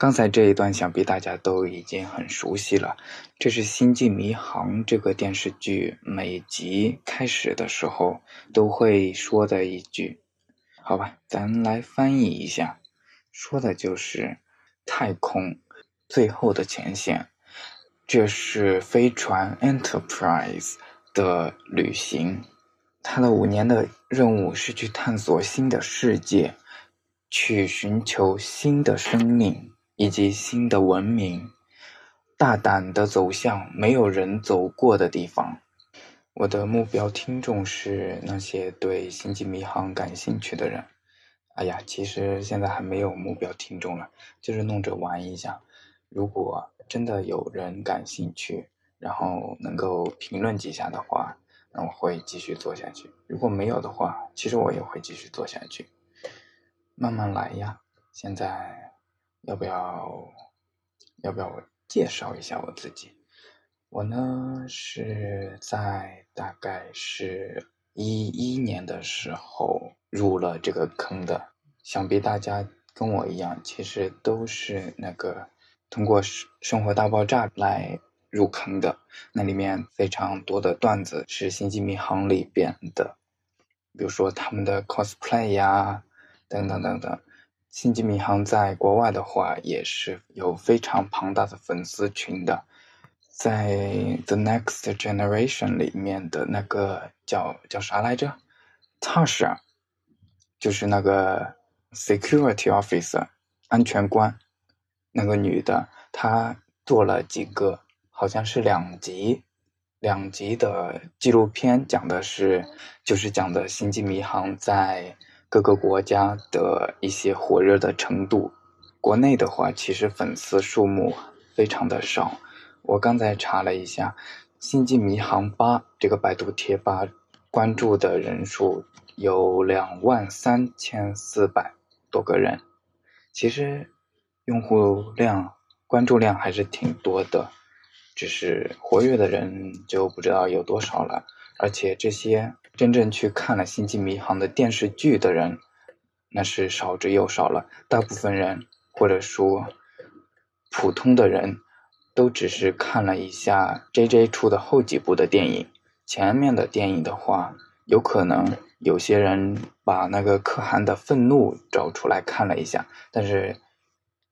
刚才这一段想必大家都已经很熟悉了，这是《星际迷航》这个电视剧每集开始的时候都会说的一句。好吧，咱来翻译一下，说的就是太空最后的前线。这是飞船 Enterprise 的旅行，它的五年的任务是去探索新的世界，去寻求新的生命以及新的文明，大胆的走向没有人走过的地方。我的目标听众是那些对《星际迷航》感兴趣的人。哎呀，其实现在还没有目标听众了，就是弄着玩一下。如果真的有人感兴趣，然后能够评论几下的话，那我会继续做下去。如果没有的话，其实我也会继续做下去。慢慢来呀。现在要不要要不要我介绍一下我自己？我呢是在大概是一一年的时候入了这个坑的，想必大家跟我一样，其实都是那个通过《生活大爆炸》来入坑的。那里面非常多的段子是《星际迷航》里边的，比如说他们的 cosplay 呀，等等等等。《星际迷航》在国外的话也是有非常庞大的粉丝群的。在《The Next Generation》里面的那个叫叫啥来着？Tasha，就是那个 Security Officer，安全官，那个女的，她做了几个，好像是两集，两集的纪录片，讲的是，就是讲的《星际迷航》在各个国家的一些火热的程度。国内的话，其实粉丝数目非常的少。我刚才查了一下，《星际迷航八》这个百度贴吧关注的人数有两万三千四百多个人，其实用户量、关注量还是挺多的，只是活跃的人就不知道有多少了。而且这些真正去看了《星际迷航》的电视剧的人，那是少之又少了。大部分人或者说普通的人。都只是看了一下 J J 出的后几部的电影，前面的电影的话，有可能有些人把那个可汗的愤怒找出来看了一下，但是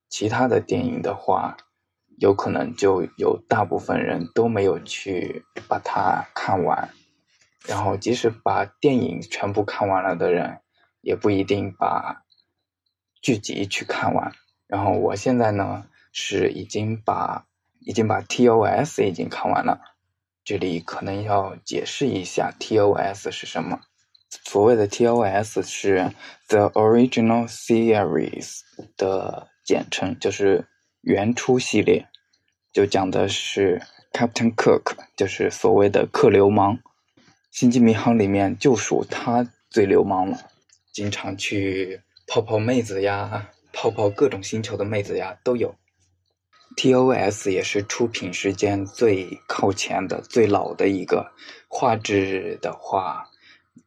其他的电影的话，有可能就有大部分人都没有去把它看完，然后即使把电影全部看完了的人，也不一定把剧集去看完。然后我现在呢是已经把。已经把 TOS 已经看完了，这里可能要解释一下 TOS 是什么。所谓的 TOS 是 The Original Series 的简称，就是原初系列，就讲的是 Captain Cook，就是所谓的克流氓。星际迷航里面就属他最流氓了，经常去泡泡妹子呀，泡泡各种星球的妹子呀都有。TOS 也是出品时间最靠前的、最老的一个。画质的话，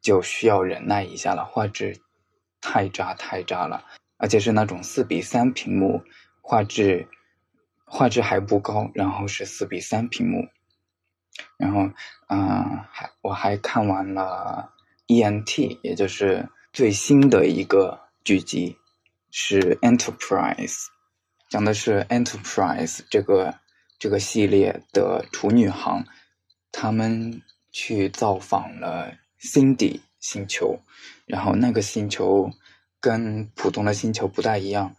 就需要忍耐一下了。画质太渣太渣了，而且是那种四比三屏幕，画质画质还不高，然后是四比三屏幕。然后，嗯，还我还看完了 ENT，也就是最新的一个剧集，是 Enterprise。讲的是 Enterprise 这个这个系列的处女航，他们去造访了 Cindy 星球，然后那个星球跟普通的星球不大一样，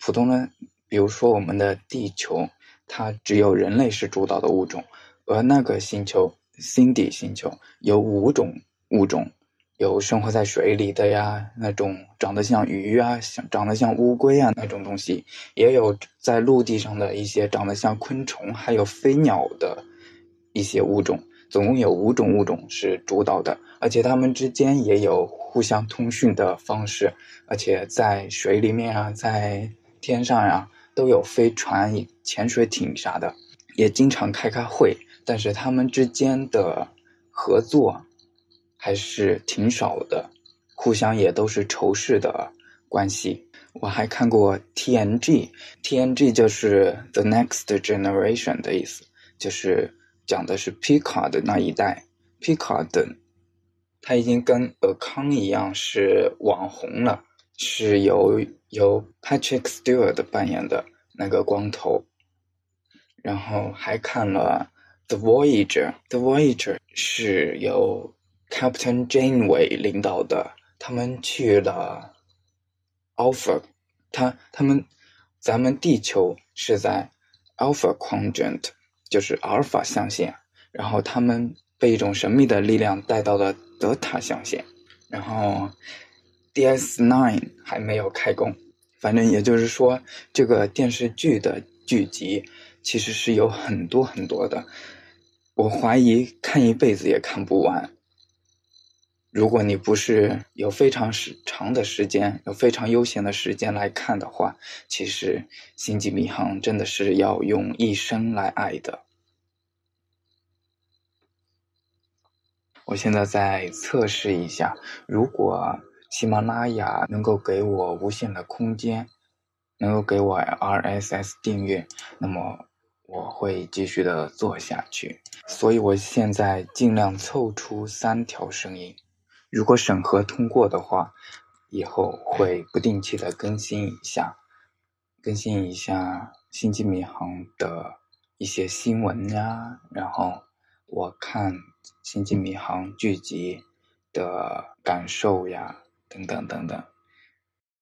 普通的比如说我们的地球，它只有人类是主导的物种，而那个星球星底星球有五种物种。有生活在水里的呀，那种长得像鱼啊，长得像乌龟啊那种东西，也有在陆地上的一些长得像昆虫，还有飞鸟的一些物种，总共有五种物种是主导的，而且它们之间也有互相通讯的方式，而且在水里面啊，在天上呀，都有飞船、潜水艇啥的，也经常开开会。但是他们之间的合作还是挺少的，互相也都是仇视的关系。我还看过 TNG，TNG 就是 The Next Generation 的意思，就是讲的是皮卡的那一代。皮卡的他已经跟尔康一样是网红了，是由由 Patrick Stewart 扮演的那个光头。然后还看了。The Voyager，The Voyager 是由 Captain Janeway 领导的，他们去了 Alpha，他他们咱们地球是在 Alpha Quadrant，就是阿尔法象限，然后他们被一种神秘的力量带到了德塔象限，然后 DS9 还没有开工，反正也就是说，这个电视剧的剧集其实是有很多很多的。我怀疑看一辈子也看不完。如果你不是有非常时长的时间，有非常悠闲的时间来看的话，其实《星际迷航》真的是要用一生来爱的。我现在在测试一下，如果喜马拉雅能够给我无限的空间，能够给我 RSS 订阅，那么。我会继续的做下去，所以我现在尽量凑出三条声音。如果审核通过的话，以后会不定期的更新一下，更新一下《星际迷航》的一些新闻呀，然后我看《星际迷航》剧集的感受呀，等等等等。